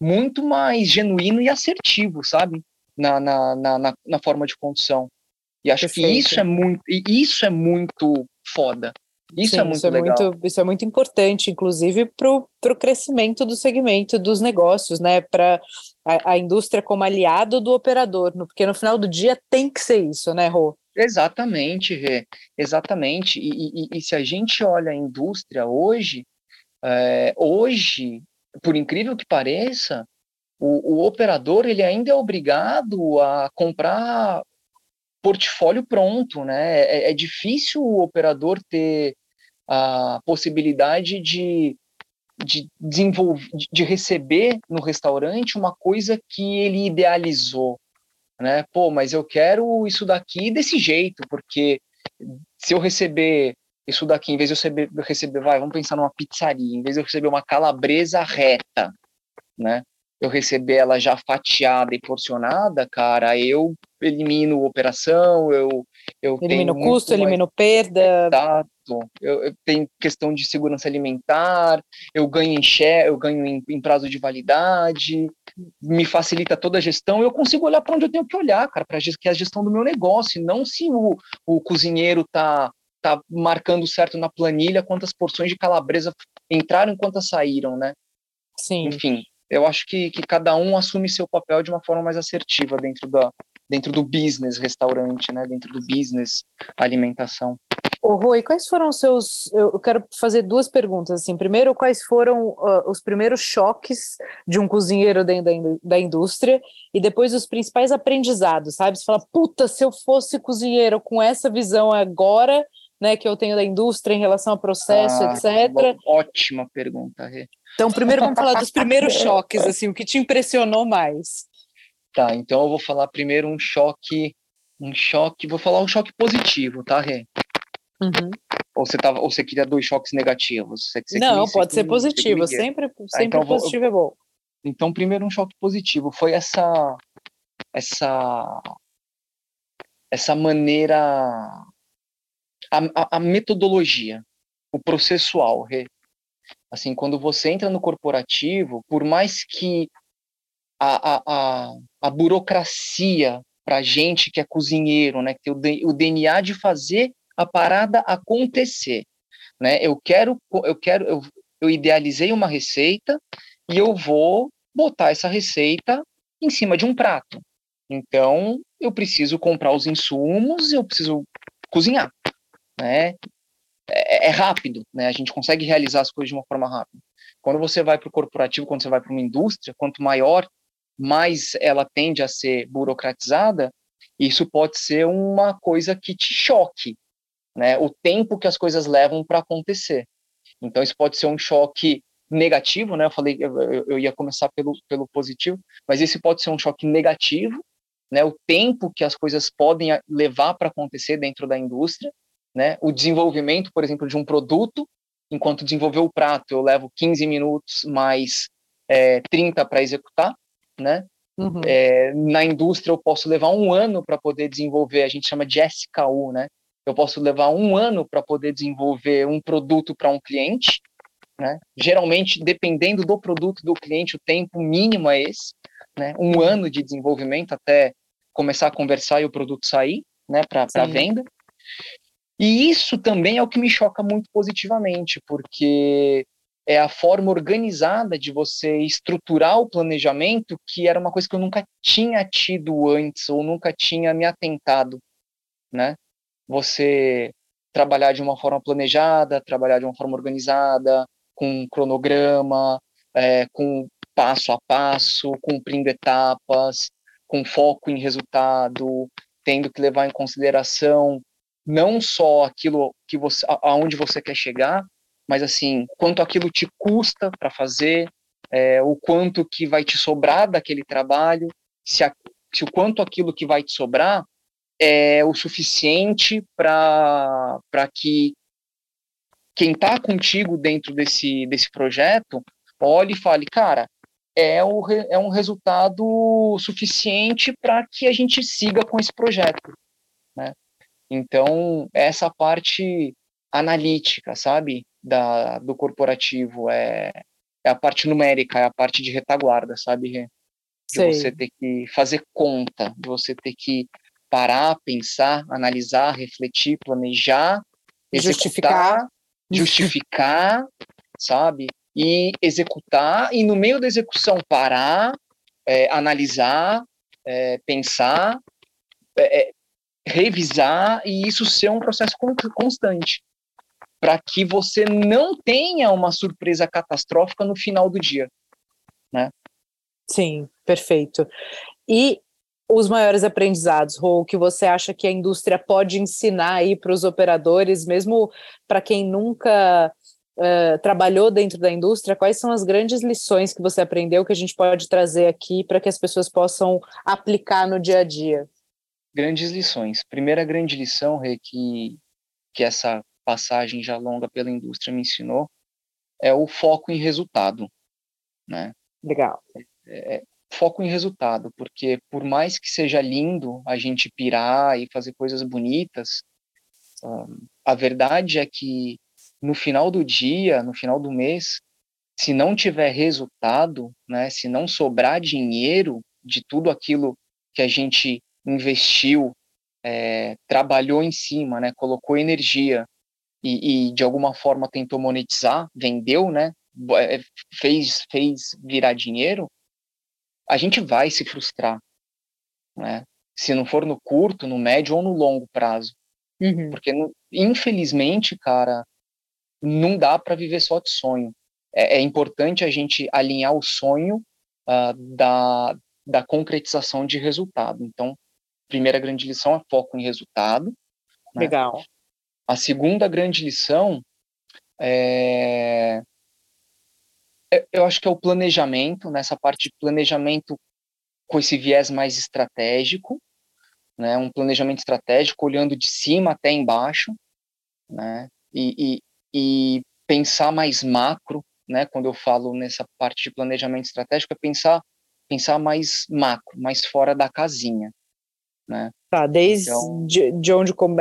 muito mais genuíno e assertivo, sabe? Na, na, na, na forma de condução. E acho Perfeito. que isso é muito, isso é muito foda. Isso é Sim, é muito isso é legal. Muito, isso é muito importante, inclusive, para o crescimento do segmento dos negócios, né? Para a, a, indústria como aliado do operador, porque no final do dia tem que ser isso, né, Rô? Exatamente, Rê. Exatamente. E, e, e, se a gente olha a indústria hoje, é, hoje por incrível que pareça, o, o operador ele ainda é obrigado a comprar portfólio pronto, né? É, é, difícil o operador ter a possibilidade de, de desenvolver, de receber no restaurante uma coisa que ele idealizou, né? Pô, mas eu quero isso daqui desse jeito, porque se eu receber isso daqui, em vez de eu receber, receber, vai, vamos pensar numa pizzaria, em vez de eu receber uma calabresa reta, né? Eu receber ela já fatiada e porcionada, cara, eu elimino operação, eu eu elimino custo, mais... elimino perda. Exato. Eu, eu, tenho questão de segurança alimentar, eu ganho em share, eu ganho em, em prazo de validade, me facilita toda a gestão, eu consigo olhar para onde eu tenho que olhar, cara, para que é a gestão do meu negócio, não se o, o cozinheiro tá tá marcando certo na planilha quantas porções de calabresa entraram e quantas saíram, né? Sim. Enfim, eu acho que, que cada um assume seu papel de uma forma mais assertiva dentro, da, dentro do business restaurante, né? Dentro do business alimentação. Ô, Rui, quais foram os seus. Eu quero fazer duas perguntas. Assim. Primeiro, quais foram uh, os primeiros choques de um cozinheiro dentro da, da indústria? E depois, os principais aprendizados, sabe? Você fala, puta, se eu fosse cozinheiro com essa visão agora, né, que eu tenho da indústria em relação ao processo, ah, etc. Ótima pergunta, Rê. Então, primeiro vamos falar dos primeiros choques, assim, o que te impressionou mais? Tá, então eu vou falar primeiro um choque, um choque, vou falar um choque positivo, tá, Rê? Uhum. Ou você tava, ou você queria dois choques negativos? Você, você Não, pode ser positivo, sempre, tá, sempre então positivo vou, é bom. Então, primeiro um choque positivo foi essa, essa, essa maneira a, a, metodologia, o processual. Assim, quando você entra no corporativo, por mais que a, a, a, a burocracia para gente que é cozinheiro, né, que tem o, o DNA de fazer a parada acontecer, né? Eu quero, eu quero, eu, eu idealizei uma receita e eu vou botar essa receita em cima de um prato. Então, eu preciso comprar os insumos, eu preciso cozinhar né? É, é, rápido, né? A gente consegue realizar as coisas de uma forma rápida. Quando você vai para o corporativo, quando você vai para uma indústria, quanto maior, mais ela tende a ser burocratizada. Isso pode ser uma coisa que te choque, né? O tempo que as coisas levam para acontecer. Então isso pode ser um choque negativo, né? Eu falei, eu, eu ia começar pelo, pelo positivo, mas esse pode ser um choque negativo, né? O tempo que as coisas podem levar para acontecer dentro da indústria né? O desenvolvimento, por exemplo, de um produto, enquanto desenvolver o prato, eu levo 15 minutos mais é, 30 para executar, né? Uhum. É, na indústria eu posso levar um ano para poder desenvolver, a gente chama de SKU, né? Eu posso levar um ano para poder desenvolver um produto para um cliente, né? Geralmente, dependendo do produto do cliente, o tempo mínimo é esse, né? Um ano de desenvolvimento até começar a conversar e o produto sair, né? Para venda. E isso também é o que me choca muito positivamente, porque é a forma organizada de você estruturar o planejamento, que era uma coisa que eu nunca tinha tido antes, ou nunca tinha me atentado, né? Você trabalhar de uma forma planejada, trabalhar de uma forma organizada, com um cronograma, é, com passo a passo, cumprindo etapas, com foco em resultado, tendo que levar em consideração não só aquilo que você, aonde você quer chegar, mas assim, quanto aquilo te custa para fazer, é, o quanto que vai te sobrar daquele trabalho, se, a, se o quanto aquilo que vai te sobrar é o suficiente para que quem está contigo dentro desse, desse projeto olhe e fale, cara, é, o, é um resultado suficiente para que a gente siga com esse projeto. Então, essa parte analítica, sabe, da, do corporativo, é, é a parte numérica, é a parte de retaguarda, sabe, de Sei. você ter que fazer conta, de você ter que parar, pensar, analisar, refletir, planejar, justificar, justificar, sabe? E executar, e no meio da execução parar, é, analisar, é, pensar, é revisar, e isso ser um processo constante, para que você não tenha uma surpresa catastrófica no final do dia, né? Sim, perfeito. E os maiores aprendizados, Rô, que você acha que a indústria pode ensinar aí para os operadores, mesmo para quem nunca uh, trabalhou dentro da indústria, quais são as grandes lições que você aprendeu que a gente pode trazer aqui para que as pessoas possam aplicar no dia a dia? Grandes lições. Primeira grande lição, Rê, que, que essa passagem já longa pela indústria me ensinou, é o foco em resultado. Né? Legal. É, é foco em resultado, porque por mais que seja lindo a gente pirar e fazer coisas bonitas, a verdade é que no final do dia, no final do mês, se não tiver resultado, né, se não sobrar dinheiro de tudo aquilo que a gente investiu, é, trabalhou em cima, né, colocou energia e, e, de alguma forma tentou monetizar, vendeu, né, é, fez fez virar dinheiro, a gente vai se frustrar, né? Se não for no curto, no médio ou no longo prazo. Uhum. Porque, infelizmente, cara, não dá para viver só de sonho. É, é, importante a gente alinhar o sonho uh, da, da concretização de resultado. Então, primeira grande lição é foco em resultado. Né? Legal. A segunda grande lição é é, eu acho que é o planejamento, nessa parte de planejamento com esse viés mais estratégico, né, um planejamento estratégico olhando de cima até embaixo, né, e, e, e pensar mais macro, né, quando eu falo nessa parte de planejamento estratégico, é pensar, pensar mais macro, mais fora da casinha, né? Tá, desde então, de, de onde, quando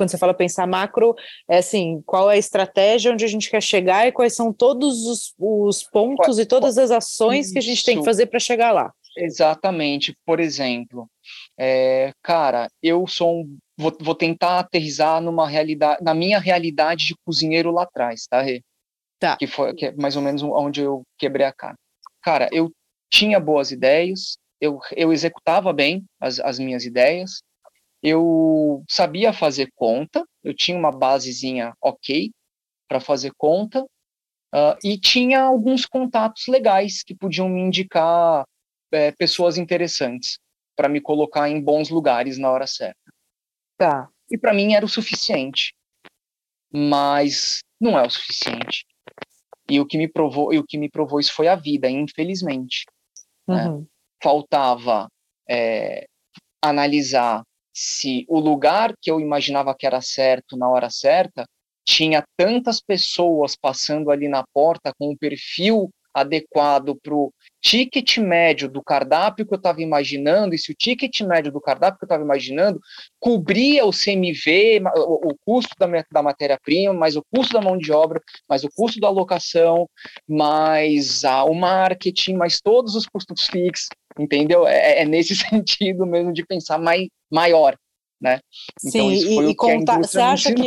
você fala pensar macro, é assim, qual é a estratégia onde a gente quer chegar e quais são todos os, os pontos qual, e todas as ações isso, que a gente tem que fazer para chegar lá. Exatamente. Por exemplo, é, cara, eu sou um, vou, vou tentar aterrizar numa realidade, na minha realidade de cozinheiro lá atrás, tá, Rê? Tá. Que foi que é mais ou menos onde eu quebrei a cara. Cara, eu tinha boas ideias, eu, eu executava bem as, as minhas ideias, eu sabia fazer conta, eu tinha uma basezinha ok para fazer conta, uh, e tinha alguns contatos legais que podiam me indicar é, pessoas interessantes para me colocar em bons lugares na hora certa. Tá. E para mim era o suficiente, mas não é o suficiente. E o que me provou, e o que me provou isso foi a vida, infelizmente. Né? Uhum. Né? Faltava é, analisar se o lugar que eu imaginava que era certo na hora certa tinha tantas pessoas passando ali na porta com um perfil adequado para o ticket médio do cardápio que eu estava imaginando, e se o ticket médio do cardápio que eu estava imaginando cobria o CMV, o, o custo da, da matéria-prima, mais o custo da mão de obra, mais o custo da alocação, mais a, o marketing, mais todos os custos fixos, entendeu? É, é nesse sentido mesmo de pensar mai, maior, né? Então, Sim, e, e contar, você acha que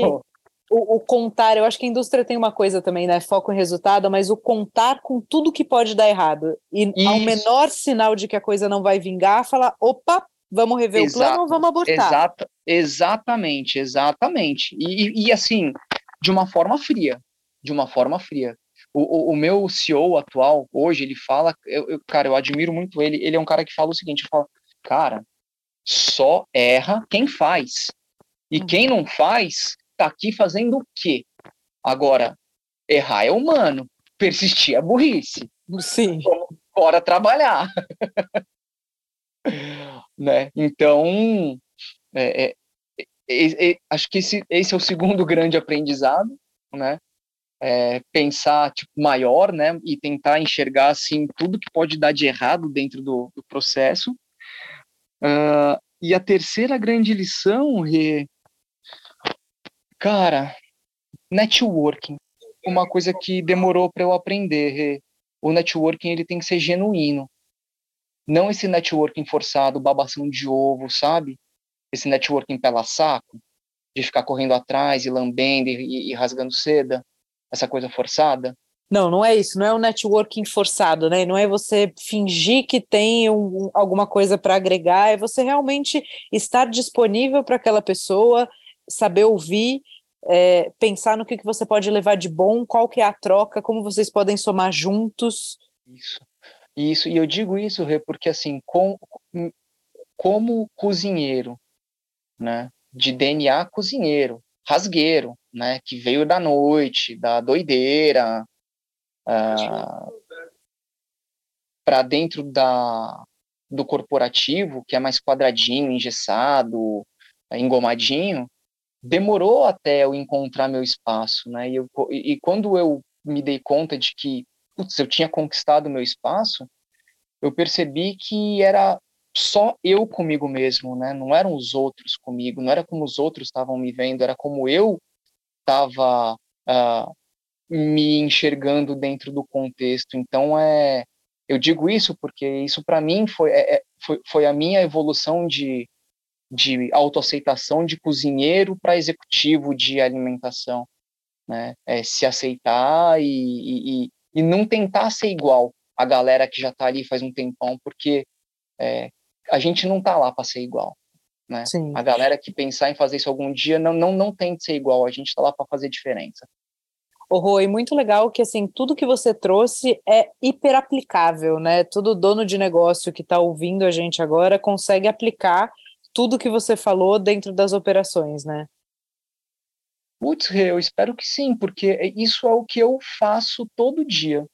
o, o, contar, eu acho que a indústria tem uma coisa também, né? Foco em resultado, mas o contar com tudo que pode dar errado. E Isso. ao menor sinal de que a coisa não vai vingar, falar, opa, vamos rever Exato, o plano ou vamos abortar. Exata, exatamente, exatamente. E, e, assim, de uma forma fria. De uma forma fria. O, o, o meu CEO atual, hoje, ele fala, eu, eu, cara, eu admiro muito ele. Ele é um cara que fala o seguinte: fala, cara, só erra quem faz. E uhum. quem não faz, tá aqui fazendo o quê? Agora, errar é humano, persistir é burrice. Sim. bora trabalhar. né? Então, é, é, é, é, acho que esse, esse é o segundo grande aprendizado, né? É, pensar tipo, maior, né? E tentar enxergar assim tudo que pode dar de errado dentro do, do processo. Uh, e a terceira grande lição, Rê, cara, networking. Uma coisa que demorou para eu aprender, Rê. O networking ele tem que ser genuíno. Não esse networking forçado, babação de ovo, sabe? Esse networking pela saco, de ficar correndo atrás e lambendo e, e rasgando seda, essa coisa forçada. Não, não é isso, não é o networking forçado, né? Não é você fingir que tem um, alguma coisa para agregar, é você realmente estar disponível para aquela pessoa, saber ouvir, é, pensar no que, que você pode levar de bom, qual que é a troca, como vocês podem somar juntos. Isso. Isso, e eu digo isso, Rê, porque assim, com, como cozinheiro, né, de DNA cozinheiro, rasgueiro, né, que veio da noite, da doideira, ah, para dentro da, do corporativo, que é mais quadradinho, engessado, engomadinho, demorou até eu encontrar meu espaço, né? E, eu, e quando eu me dei conta de que putz, eu tinha conquistado meu espaço, eu percebi que era só eu comigo mesmo, né? Não eram os outros comigo, não era como os outros estavam me vendo, era como eu estava uh, ah, me enxergando dentro do contexto. Então é, eu digo isso porque isso para mim foi, é, é, foi, foi a minha evolução de de autoaceitação de cozinheiro para executivo de alimentação, né? É se aceitar e, e, e não tentar ser igual a galera que já está ali faz um tempão, porque é, a gente não está lá para ser igual. Né? A galera que pensar em fazer isso algum dia não, não, não tem que ser igual, a gente está lá para fazer diferença. Ô, Rui, muito legal que assim tudo que você trouxe é hiper aplicável, né? Todo dono de negócio que está ouvindo a gente agora consegue aplicar tudo que você falou dentro das operações, né? Putz, eu espero que sim, porque isso é o que eu faço todo dia.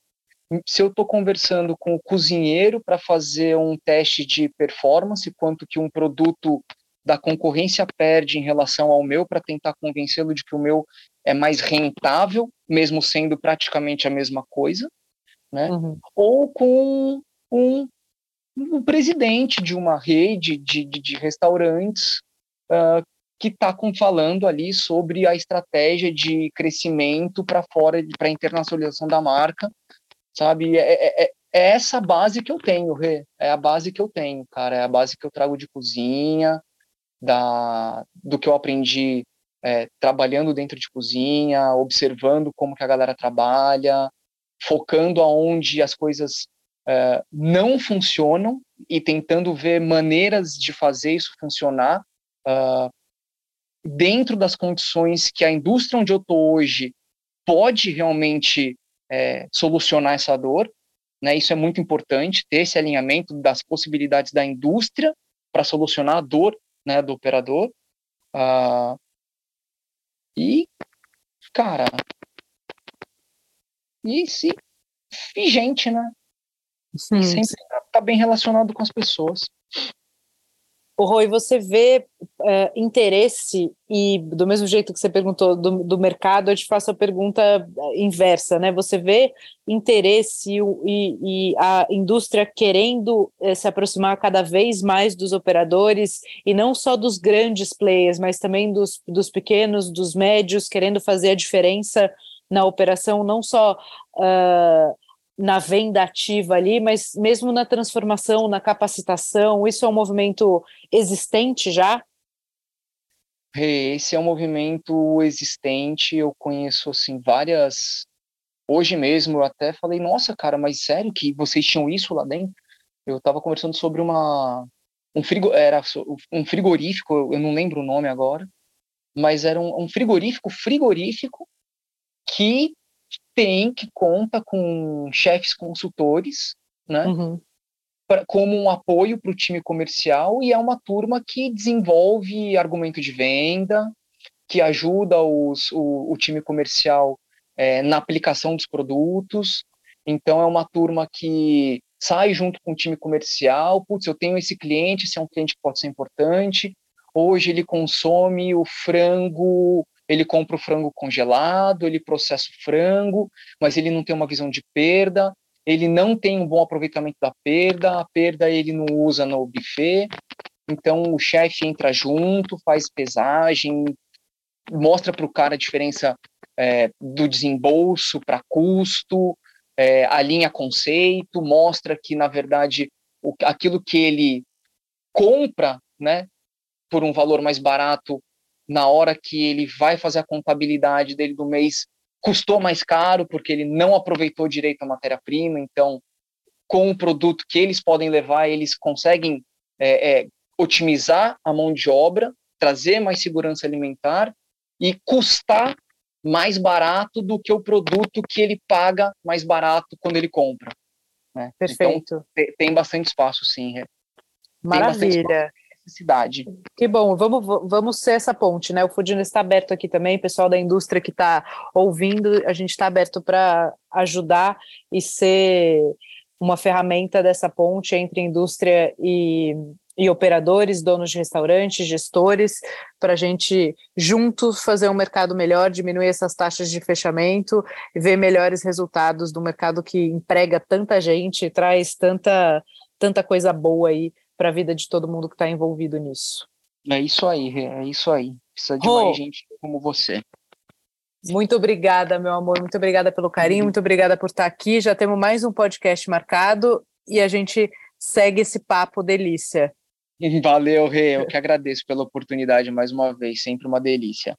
Se eu estou conversando com o cozinheiro para fazer um teste de performance, quanto que um produto da concorrência perde em relação ao meu, para tentar convencê-lo de que o meu é mais rentável, mesmo sendo praticamente a mesma coisa, né? Uhum. Ou com um, um, presidente de uma rede de, de, de restaurantes uh, que está falando ali sobre a estratégia de crescimento para fora, para internacionalização da marca, sabe? É, é, é, é, essa base que eu tenho, Rê. É a base que eu tenho, cara. É a base que eu trago de cozinha, da, do que eu aprendi é, trabalhando dentro de cozinha, observando como que a galera trabalha, focando aonde as coisas é, não funcionam e tentando ver maneiras de fazer isso funcionar. Uh, dentro das condições que a indústria onde eu estou hoje pode realmente é, solucionar essa dor. Né? Isso é muito importante, ter esse alinhamento das possibilidades da indústria para solucionar a dor né, do operador. Uh, e, cara, e se e gente, né? Sim, e sempre está bem relacionado com as pessoas. O Roy, você vê uh, interesse, e do mesmo jeito que você perguntou do, do, mercado, eu te faço a pergunta inversa, né? Você vê interesse e, e a indústria querendo uh, se aproximar cada vez mais dos operadores, e não só dos grandes players, mas também dos, dos pequenos, dos médios, querendo fazer a diferença na operação, não só uh, na venda ativa ali, mas mesmo na transformação, na capacitação, isso é um movimento existente já? Esse é um movimento existente, eu conheço assim várias. Hoje mesmo eu até falei, nossa, cara, mas sério que vocês tinham isso lá dentro? Eu estava conversando sobre uma um frigo era um frigorífico, eu não lembro o nome agora, mas era um, um frigorífico frigorífico que tem que conta com chefes consultores, né? Uhum pra, como um apoio para o time comercial e é uma turma que desenvolve argumento de venda, que ajuda os, o, o time comercial é, na aplicação dos produtos. Então é uma turma que sai junto com o time comercial, putz, eu tenho esse cliente, esse é um cliente que pode ser importante. Hoje ele consome o frango, ele compra o frango congelado, ele processa o frango, mas ele não tem uma visão de perda. Ele não tem um bom aproveitamento da perda, a perda ele não usa no buffet, então o chefe entra junto, faz pesagem, mostra para o cara a diferença é, do desembolso para custo, é, alinha conceito, mostra que, na verdade, o, aquilo que ele compra né, por um valor mais barato, na hora que ele vai fazer a contabilidade dele do mês, custou mais caro porque ele não aproveitou direito a matéria-prima, então com o produto que eles podem levar, eles conseguem é, é, otimizar a mão de obra, trazer mais segurança alimentar e custar mais barato do que o produto que ele paga mais barato quando ele compra. Né? Perfeito. Então, tem bastante espaço, sim. Maravilha necessidade. Que bom, vamos, vamos ser essa ponte, né? O Foodness está aberto aqui também, pessoal da indústria que está ouvindo, a gente está aberto para ajudar e ser uma ferramenta dessa ponte entre indústria e, e operadores, donos de restaurantes, gestores, para a gente juntos fazer um mercado melhor, diminuir essas taxas de fechamento ver melhores resultados do mercado que emprega tanta gente, traz tanta, tanta coisa boa aí para a vida de todo mundo que está envolvido nisso. É isso aí, é isso aí. Precisa de oh. mais gente como você. Muito obrigada, meu amor. Muito obrigada pelo carinho, muito obrigada por estar aqui. Já temos mais um podcast marcado e a gente segue esse papo delícia. Valeu, Rê. Eu que agradeço pela oportunidade mais uma vez. Sempre uma delícia.